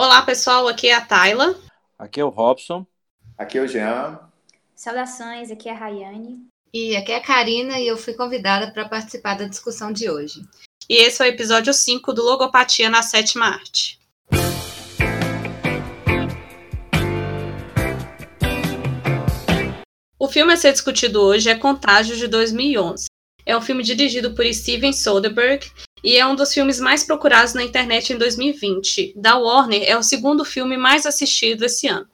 Olá, pessoal, aqui é a Tayla. Aqui é o Robson. Aqui é o Jean. Saudações, aqui é a Rayane. E aqui é a Karina e eu fui convidada para participar da discussão de hoje. E esse é o episódio 5 do Logopatia na Sétima Arte. O filme a ser discutido hoje é Contágio de 2011. É um filme dirigido por Steven Soderbergh e é um dos filmes mais procurados na internet em 2020. Da Warner, é o segundo filme mais assistido esse ano.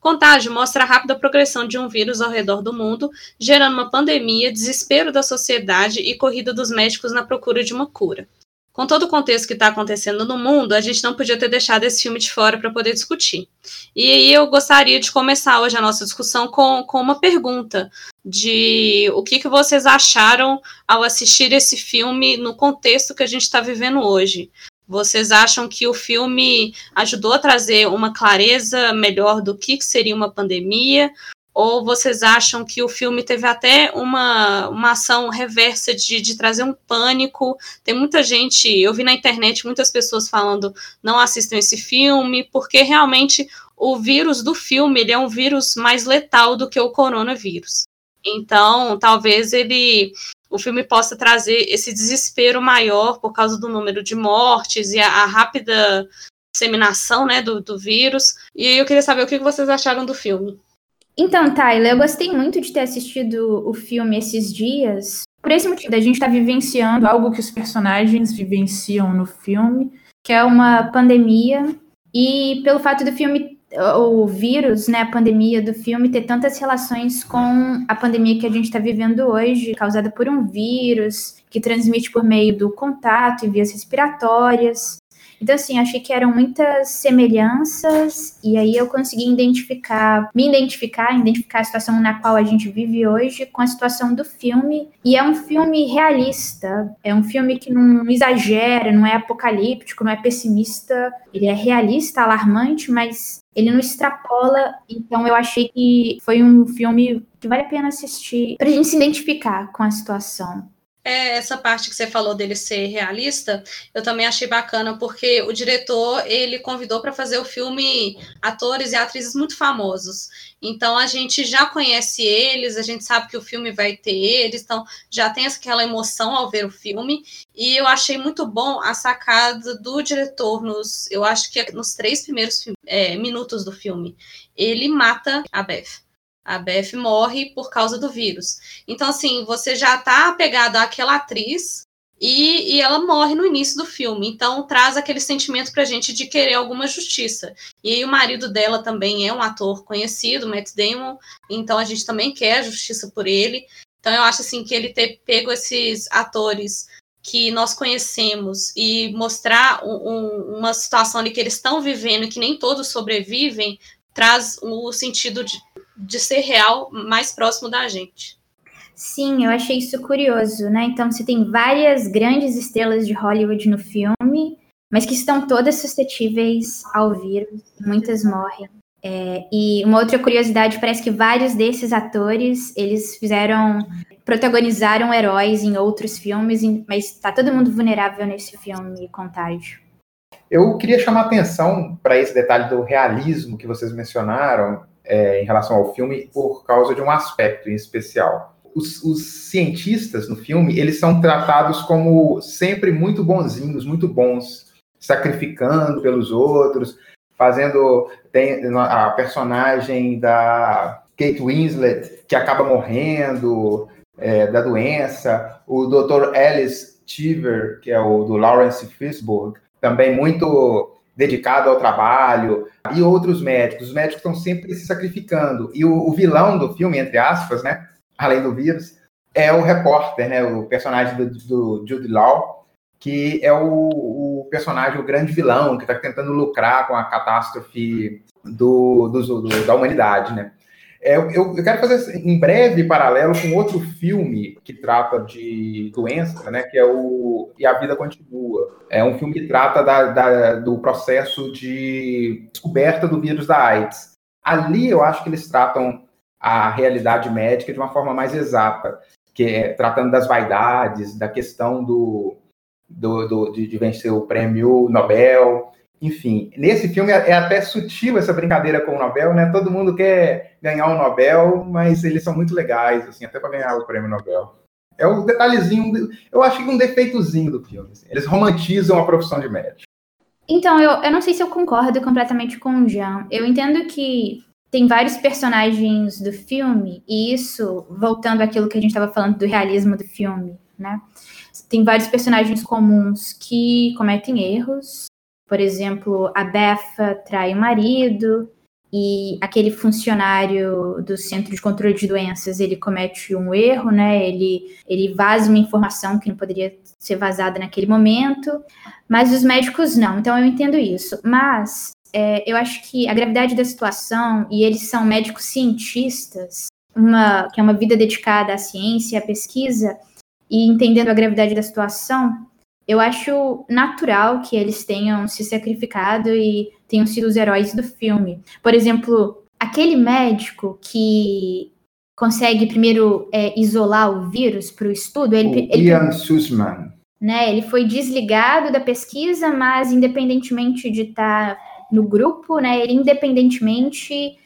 Contágio mostra a rápida progressão de um vírus ao redor do mundo, gerando uma pandemia, desespero da sociedade e corrida dos médicos na procura de uma cura. Com todo o contexto que está acontecendo no mundo, a gente não podia ter deixado esse filme de fora para poder discutir. E aí eu gostaria de começar hoje a nossa discussão com, com uma pergunta de o que, que vocês acharam ao assistir esse filme no contexto que a gente está vivendo hoje. Vocês acham que o filme ajudou a trazer uma clareza melhor do que seria uma pandemia? Ou vocês acham que o filme teve até uma, uma ação reversa de, de trazer um pânico? Tem muita gente, eu vi na internet muitas pessoas falando não assistam esse filme, porque realmente o vírus do filme ele é um vírus mais letal do que o coronavírus. Então, talvez ele o filme possa trazer esse desespero maior por causa do número de mortes e a, a rápida disseminação né, do, do vírus. E eu queria saber o que vocês acharam do filme. Então, Tyler, eu gostei muito de ter assistido o filme esses dias. Por esse motivo, a gente está vivenciando algo que os personagens vivenciam no filme, que é uma pandemia. E pelo fato do filme o vírus, né, a pandemia do filme ter tantas relações com a pandemia que a gente está vivendo hoje, causada por um vírus que transmite por meio do contato e vias respiratórias. Então, assim, achei que eram muitas semelhanças, e aí eu consegui identificar, me identificar, identificar a situação na qual a gente vive hoje com a situação do filme. E é um filme realista, é um filme que não exagera, não é apocalíptico, não é pessimista, ele é realista, alarmante, mas ele não extrapola, então eu achei que foi um filme que vale a pena assistir pra gente se identificar com a situação. É, essa parte que você falou dele ser realista, eu também achei bacana, porque o diretor, ele convidou para fazer o filme atores e atrizes muito famosos. Então, a gente já conhece eles, a gente sabe que o filme vai ter eles, então já tem aquela emoção ao ver o filme. E eu achei muito bom a sacada do diretor, nos, eu acho que é nos três primeiros é, minutos do filme. Ele mata a Beth. A Beth morre por causa do vírus. Então, assim, você já está apegado àquela atriz e, e, ela morre no início do filme. Então, traz aquele sentimento pra gente de querer alguma justiça. E o marido dela também é um ator conhecido, Matt Damon, então a gente também quer justiça por ele. Então, eu acho assim que ele ter pego esses atores que nós conhecemos e mostrar um, um, uma situação ali que eles estão vivendo e que nem todos sobrevivem, traz o sentido de, de ser real mais próximo da gente. Sim, eu achei isso curioso, né? Então você tem várias grandes estrelas de Hollywood no filme, mas que estão todas suscetíveis ao vírus, muitas morrem. É, e uma outra curiosidade, parece que vários desses atores, eles fizeram, protagonizaram heróis em outros filmes, mas está todo mundo vulnerável nesse filme Contágio. Eu queria chamar atenção para esse detalhe do realismo que vocês mencionaram, é, em relação ao filme por causa de um aspecto em especial. Os, os, cientistas no filme, eles são tratados como sempre muito bonzinhos, muito bons, sacrificando pelos outros, fazendo tem a personagem da Kate Winslet que acaba morrendo é, da doença, o Dr. Alice Cheever, que é o do Lawrence Fishburne, também muito dedicado ao trabalho, e outros médicos. Os médicos estão sempre se sacrificando. E o, o, vilão do filme, entre aspas, né, além do vírus, é o repórter, né, o personagem do, do Jude Law, que é o, o, personagem, o grande vilão, que está tentando lucrar com a catástrofe do, do, do, da humanidade, né? É, eu, eu, quero fazer em breve paralelo com outro filme que trata de doença, né? Que é o E a Vida Continua. É um filme que trata da, da, do processo de descoberta do vírus da AIDS. Ali eu acho que eles tratam a realidade médica de uma forma mais exata, que é tratando das vaidades, da questão do, do, do de, de vencer o prêmio Nobel Enfim, nesse filme é, é até sutil essa brincadeira com o Nobel, né? Todo mundo quer ganhar o Nobel, mas eles são muito legais, assim, até para ganhar o prêmio Nobel. É um detalhezinho, eu acho que um defeitozinho do filme. Assim. Eles romantizam a profissão de médico. Então, eu, eu não sei se eu concordo completamente com o Jean. Eu entendo que tem vários personagens do filme, e isso, voltando àquilo que a gente estava falando do realismo do filme, né? Tem vários personagens comuns que cometem erros. Por exemplo, a Befa trai o marido, e aquele funcionário do Centro de Controle de Doenças, ele comete um erro, né? Ele, ele vaza uma informação que não poderia ser vazada naquele momento, mas os médicos não. Então eu entendo isso. Mas é, eu acho que a gravidade da situação, e eles são médicos cientistas, uma, que é uma vida dedicada à ciência, à pesquisa, e entendendo a gravidade da situação, eu acho natural que eles tenham se sacrificado e tenham sido os heróis do filme. Por exemplo, aquele médico que consegue primeiro é, isolar o vírus para o estudo, ele, Ian Sussman. Né, ele foi desligado da pesquisa, mas independentemente de estar tá no grupo, né, ele independentemente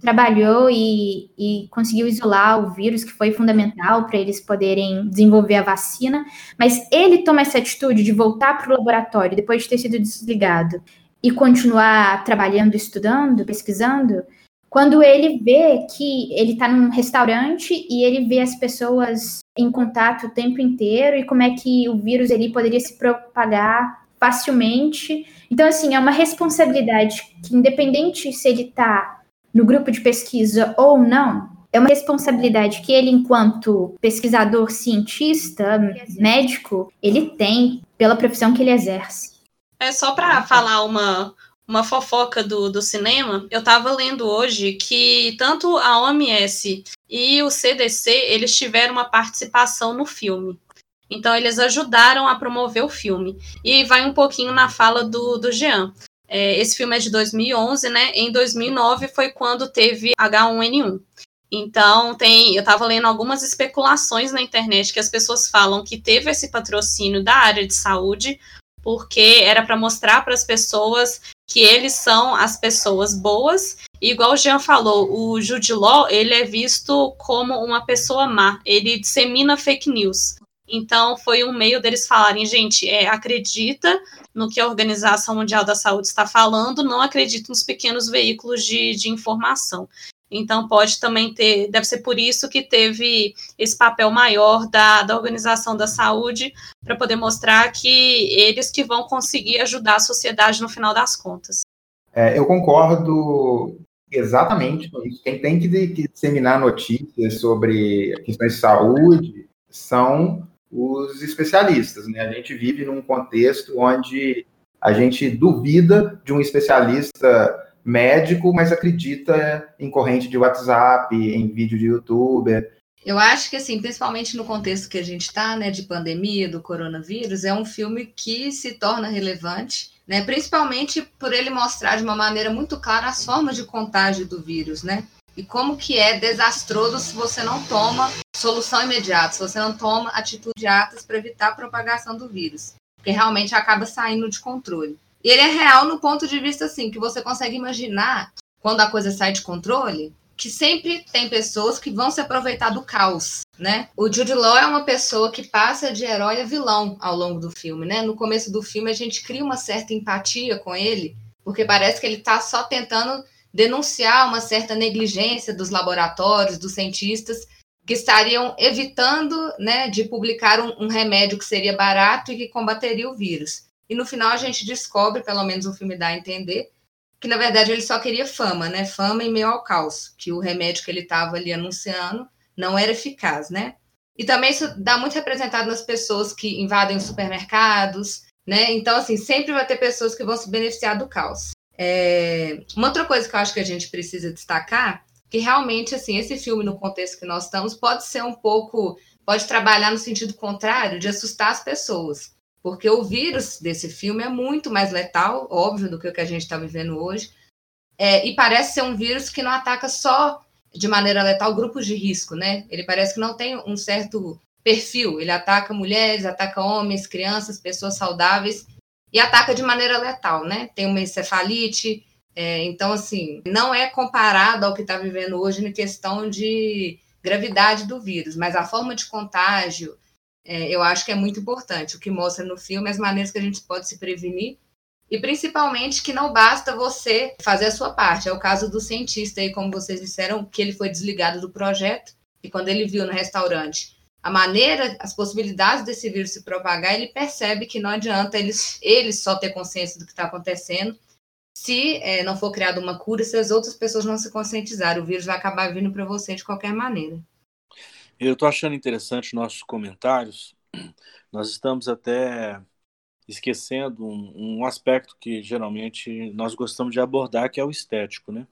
trabalhou e, e, conseguiu isolar o vírus, que foi fundamental para eles poderem desenvolver a vacina. Mas ele toma essa atitude de voltar para o laboratório depois de ter sido desligado e continuar trabalhando, estudando, pesquisando, quando ele vê que ele está num restaurante e ele vê as pessoas em contato o tempo inteiro e como é que o vírus ele poderia se propagar facilmente. Então, assim, é uma responsabilidade que, independente se ele está no grupo de pesquisa ou não, é uma responsabilidade que ele, enquanto pesquisador, cientista, médico, ele tem pela profissão que ele exerce. É só para falar uma, uma fofoca do, do cinema, eu estava lendo hoje que tanto a OMS e o CDC, eles tiveram uma participação no filme. Então, eles ajudaram a promover o filme. E vai um pouquinho na fala do, do Jean. É, esse filme é de 2011, né? Em 2009 foi quando teve H1N1. Então, tem, eu estava lendo algumas especulações na internet que as pessoas falam que teve esse patrocínio da área de saúde, porque era para mostrar para as pessoas que eles são as pessoas boas. E igual o Jean falou, o Jude Law, ele é visto como uma pessoa má, ele dissemina fake news. Então, foi um meio deles falarem, gente, é, acredita no que a Organização Mundial da Saúde está falando, não acredita nos pequenos veículos de, de informação. Então, pode também ter, deve ser por isso que teve esse papel maior da, da Organização da Saúde, para poder mostrar que eles que vão conseguir ajudar a sociedade no final das contas. É, eu concordo exatamente com isso. Quem tem que, disseminar notícias sobre questões de saúde são os especialistas. Né? A gente vive num contexto onde a gente duvida de um especialista médico, mas acredita em corrente de WhatsApp, em vídeo de YouTube. Eu acho que, assim, principalmente no contexto que a gente está, né, de pandemia, do coronavírus, é um filme que se torna relevante, né, principalmente por ele mostrar de uma maneira muito clara as formas de contágio do vírus, né, e como que é desastroso se você não toma solução imediata, se você não toma atitude atas para evitar a propagação do vírus, porque realmente acaba saindo de controle. E ele é real no ponto de vista assim, que você consegue imaginar quando a coisa sai de controle, que sempre tem pessoas que vão se aproveitar do caos, né? O Jude Law é uma pessoa que passa de herói a vilão ao longo do filme, né? No começo do filme a gente cria uma certa empatia com ele, porque parece que ele está só tentando denunciar uma certa negligência dos laboratórios, dos cientistas, que estariam evitando né, de publicar um, um, remédio que seria barato e que combateria o vírus. E no final a gente descobre, pelo menos o filme dá a entender, que na verdade ele só queria fama, né? Fama em meio ao caos, que o remédio que ele estava ali anunciando não era eficaz, né? E também isso dá muito representado nas pessoas que invadem os supermercados, né? Então, assim, sempre vai ter pessoas que vão se beneficiar do caos. É... Uma outra coisa que eu acho que a gente precisa destacar, que realmente, assim, esse filme, no contexto que nós estamos, pode ser um pouco, pode trabalhar no sentido contrário, de assustar as pessoas. Porque o vírus desse filme é muito mais letal, óbvio, do que o que a gente está vivendo hoje. É, e parece ser um vírus que não ataca só de maneira letal grupos de risco, né? Ele parece que não tem um certo perfil. Ele ataca mulheres, ataca homens, crianças, pessoas saudáveis e ataca de maneira letal, né? Tem uma encefalite, é, então, assim, não é comparado ao que está vivendo hoje na questão de gravidade do vírus, mas a forma de contágio, é, eu acho que é muito importante. O que mostra no filme as maneiras que a gente pode se prevenir e principalmente que não basta você fazer a sua parte. É o caso do cientista aí, como vocês disseram, que ele foi desligado do projeto e quando ele viu no restaurante a maneira, as possibilidades desse vírus se propagar, ele percebe que não adianta ele, ele só ter consciência do que está acontecendo. Se é, não for criada uma cura, se as outras pessoas não se conscientizarem, o vírus vai acabar vindo para você de qualquer maneira. Eu estou achando interessante nossos comentários. Nós estamos até esquecendo um, um, aspecto que geralmente nós gostamos de abordar, que é o estético, né?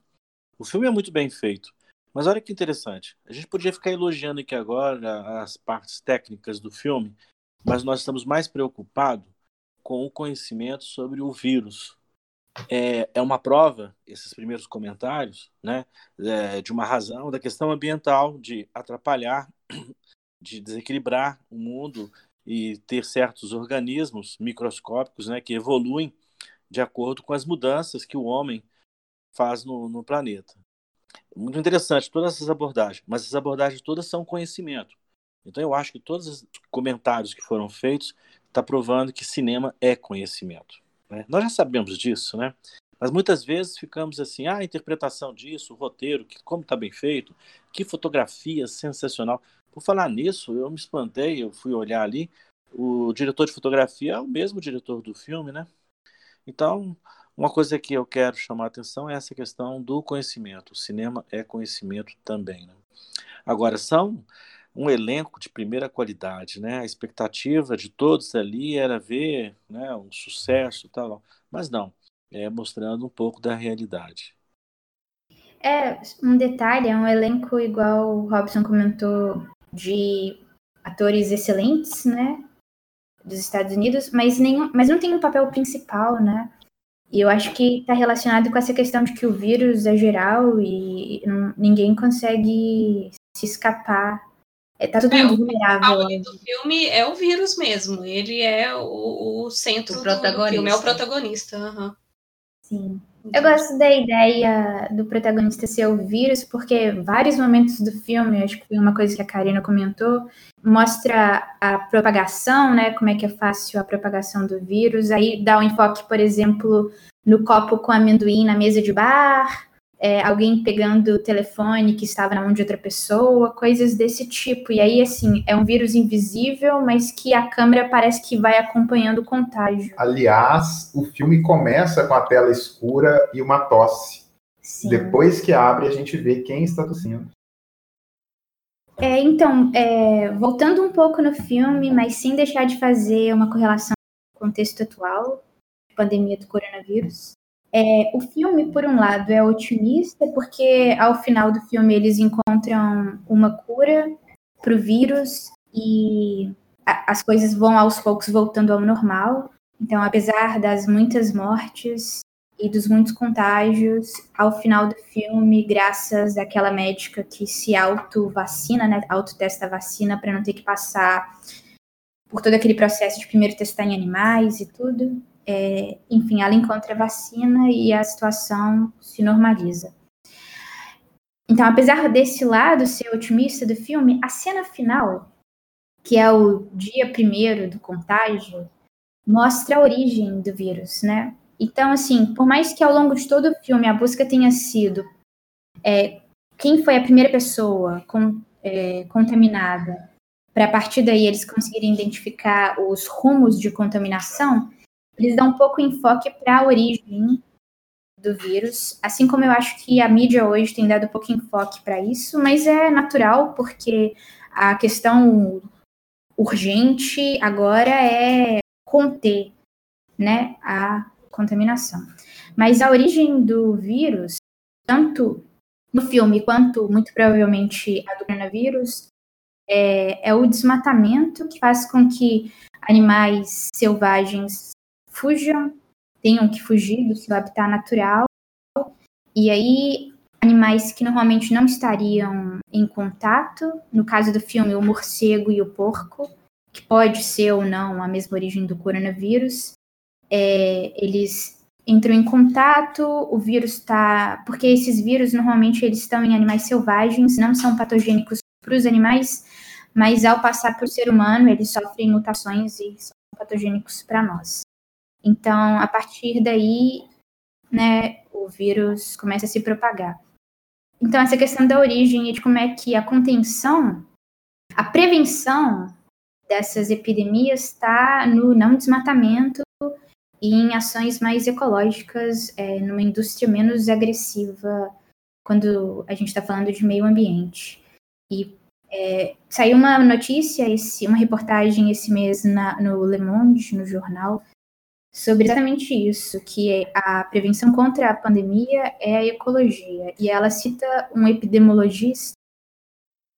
O filme é muito bem feito, mas olha que interessante. A gente podia ficar elogiando aqui agora as partes técnicas do filme, mas nós estamos mais preocupados com o conhecimento sobre o vírus. É, é uma prova, esses primeiros comentários, né, é, de uma razão da questão ambiental, de atrapalhar, de desequilibrar o mundo e ter certos organismos microscópicos né, que evoluem de acordo com as mudanças que o homem faz no, no planeta. Muito interessante todas essas abordagens, mas essas abordagens todas são conhecimento. Então eu acho que todos os comentários que foram feitos está provando que cinema é conhecimento. Né? Nós já sabemos disso, né? Mas muitas vezes ficamos assim, ah, a interpretação disso, o roteiro, que, como está bem feito, que fotografia sensacional. Por falar nisso, eu me espantei, eu fui olhar ali, o diretor de fotografia é o mesmo diretor do filme, né? Então, uma coisa que eu quero chamar a atenção é essa questão do conhecimento. O cinema é conhecimento também, né? Agora, são um elenco de primeira qualidade, né? A expectativa de todos ali era ver né, um sucesso tal, mas não, é mostrando um pouco da realidade. É, um detalhe, é um elenco igual o Robson comentou de atores excelentes, né? Dos Estados Unidos, mas, nenhum, mas não tem um papel principal, né? E eu acho que está relacionado com essa questão de que o vírus é geral e ninguém consegue se escapar. É, tá todo é, mundo vulnerável. O do filme é o vírus mesmo. Ele é o, o centro o protagonista. do filme, é o protagonista. Uhum. Sim. Eu gosto da ideia do protagonista ser o vírus, porque vários momentos do filme, acho que foi uma coisa que a Karina comentou, mostra a propagação, né? Como é que é fácil a propagação do vírus. Aí dá um enfoque, por exemplo, no copo com amendoim na mesa de bar, é, alguém pegando o telefone que estava na mão de outra pessoa, coisas desse tipo. E aí, assim, é um vírus invisível, mas que a câmera parece que vai acompanhando o contágio. Aliás, o filme começa com a tela escura e uma tosse. Sim. Depois que abre, a gente vê quem está tossindo. É, então, é, voltando um pouco no filme, mas sem deixar de fazer uma correlação com o contexto atual, pandemia do coronavírus. É, o filme, por um lado, é otimista, porque ao final do filme eles encontram uma cura para o vírus e a, as coisas vão aos poucos voltando ao normal. Então, apesar das muitas mortes e dos muitos contágios, ao final do filme, graças àquela médica que se auto-vacina, né, auto-testa a vacina para não ter que passar por todo aquele processo de primeiro testar em animais e tudo, é, enfim, ela encontra a vacina e a situação se normaliza. Então, apesar desse lado ser otimista do filme, a cena final, que é o dia primeiro do contágio, mostra a origem do vírus, né? Então, assim, por mais que ao longo de todo o filme a busca tenha sido é, quem foi a primeira pessoa com, é, contaminada, para a partir daí eles conseguirem identificar os rumos de contaminação, eles dão um pouco enfoque para a origem do vírus, assim como eu acho que a mídia hoje tem dado pouco enfoque para isso, mas é natural porque a questão urgente agora é conter, né, a contaminação. Mas a origem do vírus, tanto no filme quanto muito provavelmente a do coronavírus, é, é o desmatamento que faz com que animais selvagens fujam, tenham que fugir do seu habitat natural. E aí, animais que normalmente não estariam em contato, no caso do filme, o morcego e o porco, que pode ser ou não a mesma origem do coronavírus, é, eles entram em contato, o vírus está. Porque esses vírus normalmente eles estão em animais selvagens, não são patogênicos para os animais, mas ao passar para o ser humano, eles sofrem mutações e são patogênicos para nós. Então, a partir daí, né, o vírus começa a se propagar. Então, essa questão da origem e de como é que a contenção, a prevenção dessas epidemias está no não desmatamento e em ações mais ecológicas, é, numa indústria menos agressiva, quando a gente está falando de meio ambiente. E é, saiu uma notícia, esse, uma reportagem esse mês na, no Le Monde, no jornal, sobre exatamente isso, que é a prevenção contra a pandemia é a ecologia. E ela cita um epidemiologista,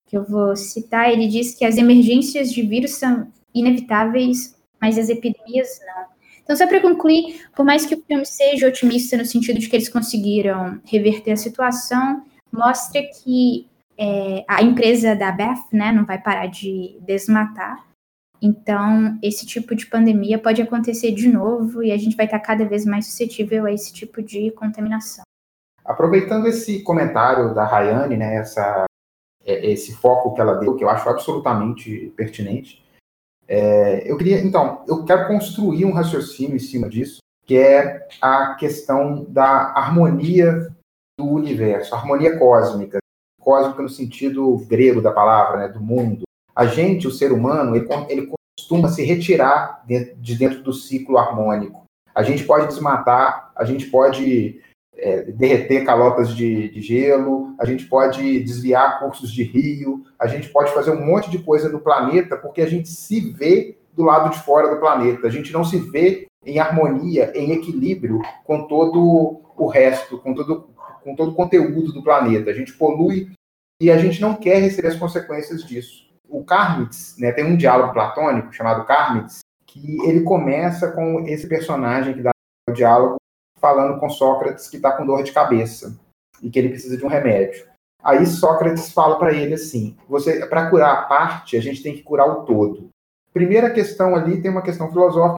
que eu vou citar, ele diz que as emergências de vírus são inevitáveis, mas as epidemias não. Então, só para concluir, por mais que o filme seja otimista no sentido de que eles conseguiram reverter a situação, mostra que é, a empresa da Beth né, não vai parar de desmatar, então, esse tipo de pandemia pode acontecer de novo e a gente vai estar cada vez mais suscetível a esse tipo de contaminação. Aproveitando esse comentário da Rayane, né, essa, é, esse foco que ela deu, que eu acho absolutamente pertinente, é, eu queria, então, eu quero construir um raciocínio em cima disso, que é a questão da harmonia do universo, harmonia cósmica, cósmica no sentido grego da palavra, né, do mundo, a gente, o ser humano, ele, ele costuma se retirar de, de, dentro do ciclo harmônico. A gente pode desmatar, a gente pode é, derreter calotas de, de, gelo, a gente pode desviar cursos de rio, a gente pode fazer um monte de coisa no planeta porque a gente se vê do lado de fora do planeta. A gente não se vê em harmonia, em equilíbrio com todo o resto, com todo, com todo o conteúdo do planeta. A gente polui e a gente não quer receber as consequências disso o Carmix, né, tem um diálogo platônico chamado Carmix, que ele começa com esse personagem que dá o diálogo falando com Sócrates que está com dor de cabeça e que ele precisa de um remédio. Aí Sócrates fala para ele assim: você para curar a parte, a gente tem que curar o todo. Primeira questão ali tem uma questão filosófica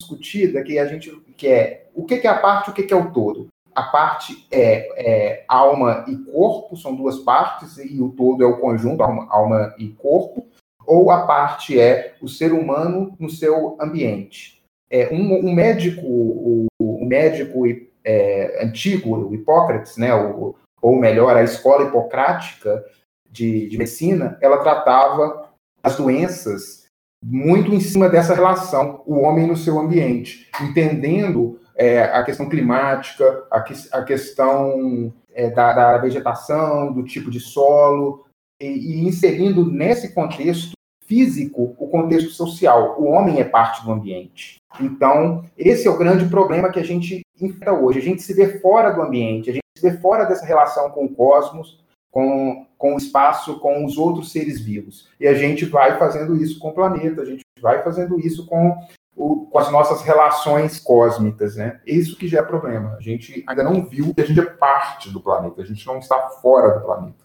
discutida que a gente que é o que é a parte, o que é o todo a parte é, é, alma e corpo, são duas partes, e o todo é o conjunto, alma, alma e corpo, ou a parte é o ser humano no seu ambiente. É, um, um médico, o, o médico é, antigo, o Hipócrates, né, o, ou melhor, a escola hipocrática de, de medicina, ela tratava as doenças muito em cima dessa relação, o homem no seu ambiente, entendendo é, a questão climática, a, que, a questão é, da, da, vegetação, do tipo de solo, e, e, inserindo nesse contexto físico o contexto social. O homem é parte do ambiente. Então, esse é o grande problema que a gente enfrenta hoje. A gente se vê fora do ambiente, a gente se vê fora dessa relação com o cosmos, com, com o espaço, com os outros seres vivos. E a gente vai fazendo isso com o planeta, a gente vai fazendo isso com o, com as nossas relações cósmicas, né? Isso que já é problema. A gente ainda não viu que a gente é parte do planeta, a gente não está fora do planeta.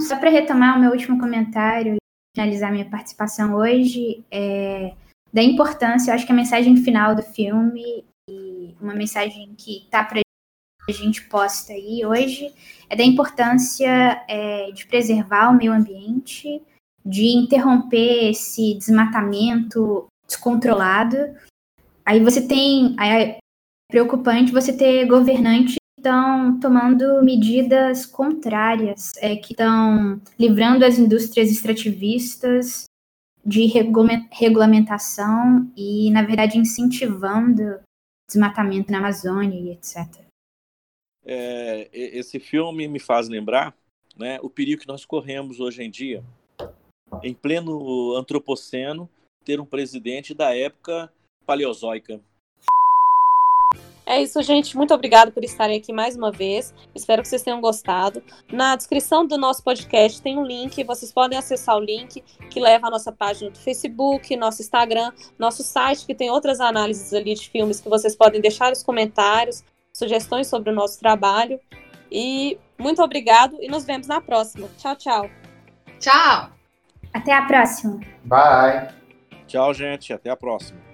Só para retomar o meu último comentário e finalizar minha participação hoje, é, da importância, eu acho que a mensagem final do filme e uma mensagem que está para a gente posta aí hoje é da importância é, de preservar o meio ambiente, de interromper esse desmatamento descontrolado. Aí você tem. Aí é preocupante você ter governantes que estão tomando medidas contrárias, é, que estão livrando as indústrias extrativistas de regulamentação e, na verdade, incentivando desmatamento na Amazônia e etc. É, esse filme me faz lembrar né, o perigo que nós corremos hoje em dia, em pleno antropoceno, ter um presidente da época paleozoica. É isso, gente. Muito obrigado por estarem aqui mais uma vez. Espero que vocês tenham gostado. Na descrição do nosso podcast tem um link. Vocês podem acessar o link que leva à nossa página do Facebook, nosso Instagram, nosso site, que tem outras análises ali de filmes que vocês podem deixar os comentários, sugestões sobre o nosso trabalho. E muito obrigado e nos vemos na próxima. Tchau, tchau. Tchau. Até a próxima. Bye. Tchau, gente. Até a próxima.